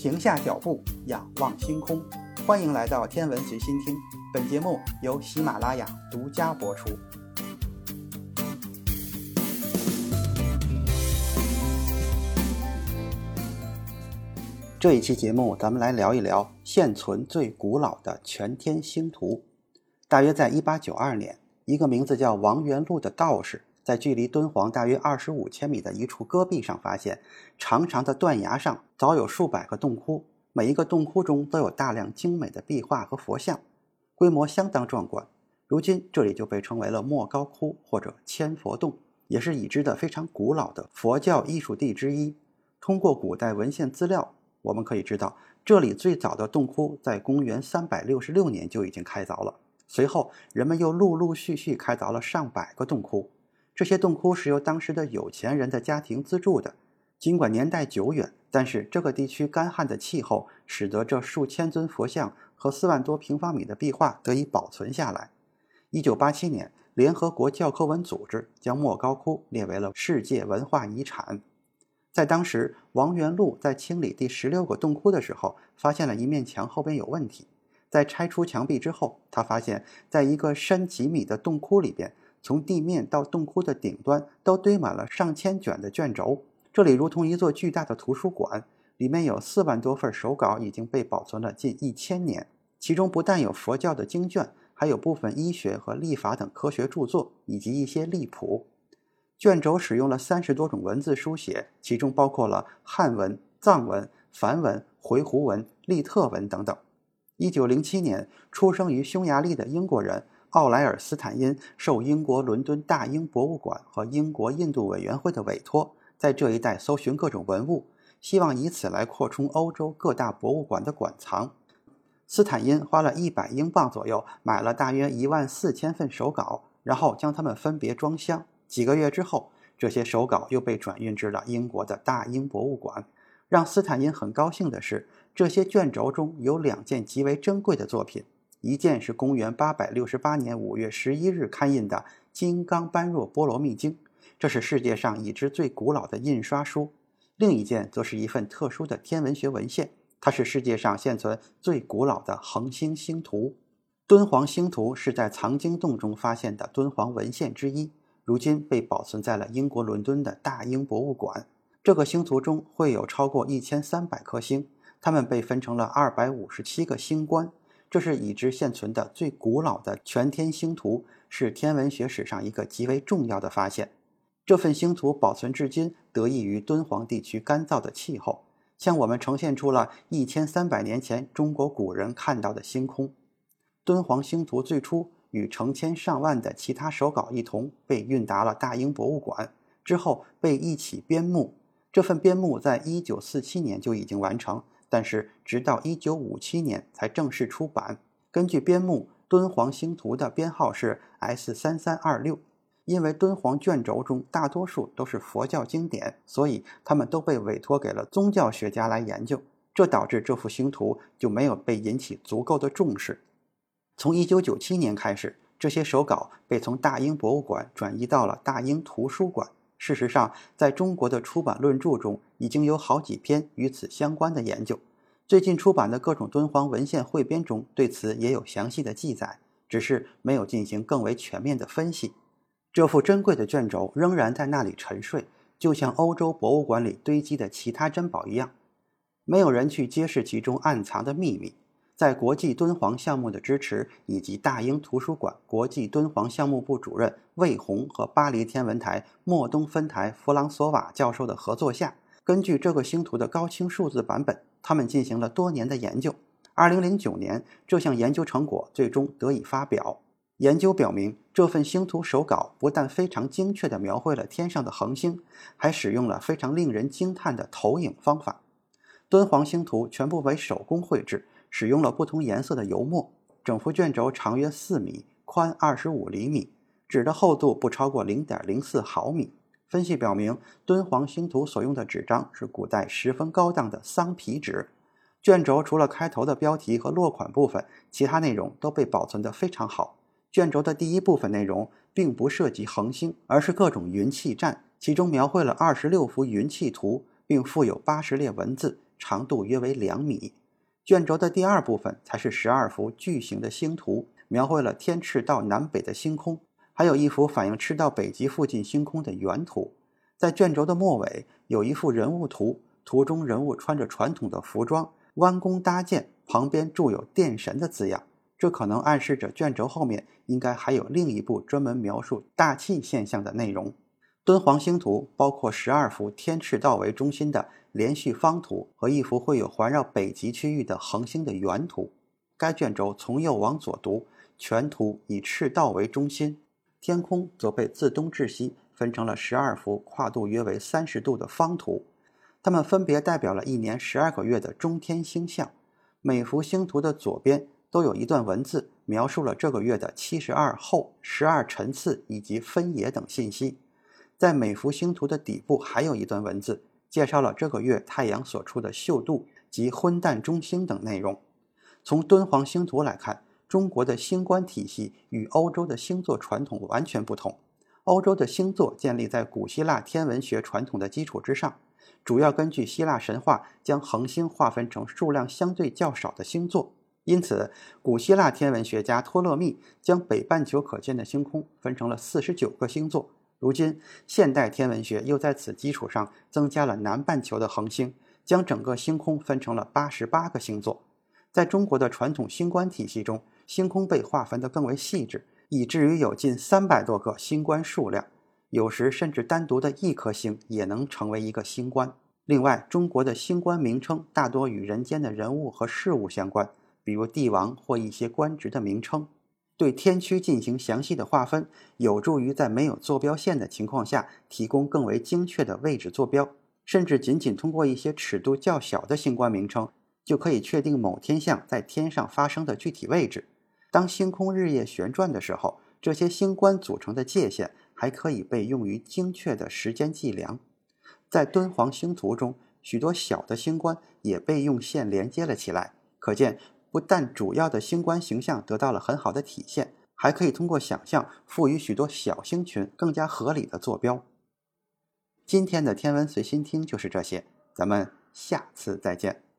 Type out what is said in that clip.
停下脚步，仰望星空。欢迎来到天文随心听，本节目由喜马拉雅独家播出。这一期节目，咱们来聊一聊现存最古老的全天星图。大约在一八九二年，一个名字叫王元禄的道士，在距离敦煌大约二十五千米的一处戈壁上发现，长长的断崖上早有数百个洞窟，每一个洞窟中都有大量精美的壁画和佛像，规模相当壮观。如今这里就被称为了莫高窟或者千佛洞，也是已知的非常古老的佛教艺术地之一。通过古代文献资料。我们可以知道，这里最早的洞窟在公元三百六十六年就已经开凿了。随后，人们又陆陆续续开凿了上百个洞窟。这些洞窟是由当时的有钱人的家庭资助的。尽管年代久远，但是这个地区干旱的气候使得这数千尊佛像和四万多平方米的壁画得以保存下来。一九八七年，联合国教科文组织将莫高窟列为了世界文化遗产。在当时，王元禄在清理第十六个洞窟的时候，发现了一面墙后边有问题。在拆除墙壁之后，他发现，在一个深几米的洞窟里边，从地面到洞窟的顶端都堆满了上千卷的卷轴，这里如同一座巨大的图书馆，里面有四万多份手稿已经被保存了近一千年。其中不但有佛教的经卷，还有部分医学和历法等科学著作，以及一些历谱。卷轴使用了三十多种文字书写，其中包括了汉文、藏文、梵文、回鹘文、利特文等等。一九零七年，出生于匈牙利的英国人奥莱尔斯坦因受英国伦敦大英博物馆和英国印度委员会的委托，在这一带搜寻各种文物，希望以此来扩充欧洲各大博物馆的馆藏。斯坦因花了一百英镑左右，买了大约一万四千份手稿，然后将它们分别装箱。几个月之后，这些手稿又被转运至了英国的大英博物馆。让斯坦因很高兴的是，这些卷轴中有两件极为珍贵的作品，一件是公元868年5月11日刊印的《金刚般若波罗蜜经》，这是世界上已知最古老的印刷书；另一件则是一份特殊的天文学文献，它是世界上现存最古老的恒星星图。敦煌星图是在藏经洞中发现的敦煌文献之一。如今被保存在了英国伦敦的大英博物馆。这个星图中会有超过一千三百颗星，它们被分成了二百五十七个星官。这是已知现存的最古老的全天星图，是天文学史上一个极为重要的发现。这份星图保存至今，得益于敦煌地区干燥的气候，向我们呈现出了一千三百年前中国古人看到的星空。敦煌星图最初。与成千上万的其他手稿一同被运达了大英博物馆，之后被一起编目。这份编目在一九四七年就已经完成，但是直到一九五七年才正式出版。根据编目，敦煌星图的编号是 S 三三二六。因为敦煌卷轴中大多数都是佛教经典，所以他们都被委托给了宗教学家来研究，这导致这幅星图就没有被引起足够的重视。从1997年开始，这些手稿被从大英博物馆转移到了大英图书馆。事实上，在中国的出版论著中，已经有好几篇与此相关的研究。最近出版的各种敦煌文献汇编中，对此也有详细的记载，只是没有进行更为全面的分析。这幅珍贵的卷轴仍然在那里沉睡，就像欧洲博物馆里堆积的其他珍宝一样，没有人去揭示其中暗藏的秘密。在国际敦煌项目的支持，以及大英图书馆国际敦煌项目部主任魏红和巴黎天文台莫东分台弗朗索瓦教授的合作下，根据这个星图的高清数字版本，他们进行了多年的研究。二零零九年，这项研究成果最终得以发表。研究表明，这份星图手稿不但非常精确地描绘了天上的恒星，还使用了非常令人惊叹的投影方法。敦煌星图全部为手工绘制。使用了不同颜色的油墨，整幅卷轴长约四米，宽二十五厘米，纸的厚度不超过零点零四毫米。分析表明，敦煌星图所用的纸张是古代十分高档的桑皮纸。卷轴除了开头的标题和落款部分，其他内容都被保存得非常好。卷轴的第一部分内容并不涉及恒星，而是各种云气站，其中描绘了二十六幅云气图，并附有八十列文字。长度约为两米。卷轴的第二部分才是十二幅巨型的星图，描绘了天赤道南北的星空，还有一幅反映赤道北极附近星空的原图。在卷轴的末尾有一幅人物图，图中人物穿着传统的服装，弯弓搭箭，旁边注有“电神”的字样。这可能暗示着卷轴后面应该还有另一部专门描述大气现象的内容。敦煌星图包括十二幅天赤道为中心的连续方图和一幅绘有环绕北极区域的恒星的圆图。该卷轴从右往左读，全图以赤道为中心，天空则被自东至西分成了十二幅跨度约为三十度的方图，它们分别代表了一年十二个月的中天星象。每幅星图的左边。都有一段文字描述了这个月的七十二候、十二辰次以及分野等信息。在每幅星图的底部还有一段文字，介绍了这个月太阳所处的宿度及昏淡中星等内容。从敦煌星图来看，中国的星官体系与欧洲的星座传统完全不同。欧洲的星座建立在古希腊天文学传统的基础之上，主要根据希腊神话将恒星划分成数量相对较少的星座。因此，古希腊天文学家托勒密将北半球可见的星空分成了四十九个星座。如今，现代天文学又在此基础上增加了南半球的恒星，将整个星空分成了八十八个星座。在中国的传统星官体系中，星空被划分得更为细致，以至于有近三百多个星官数量。有时甚至单独的一颗星也能成为一个星官。另外，中国的星官名称大多与人间的人物和事物相关。比如帝王或一些官职的名称，对天区进行详细的划分，有助于在没有坐标线的情况下提供更为精确的位置坐标。甚至仅仅通过一些尺度较小的星官名称，就可以确定某天象在天上发生的具体位置。当星空日夜旋转的时候，这些星官组成的界限还可以被用于精确的时间计量。在敦煌星图中，许多小的星官也被用线连接了起来，可见。不但主要的星官形象得到了很好的体现，还可以通过想象赋予许多小星群更加合理的坐标。今天的天文随心听就是这些，咱们下次再见。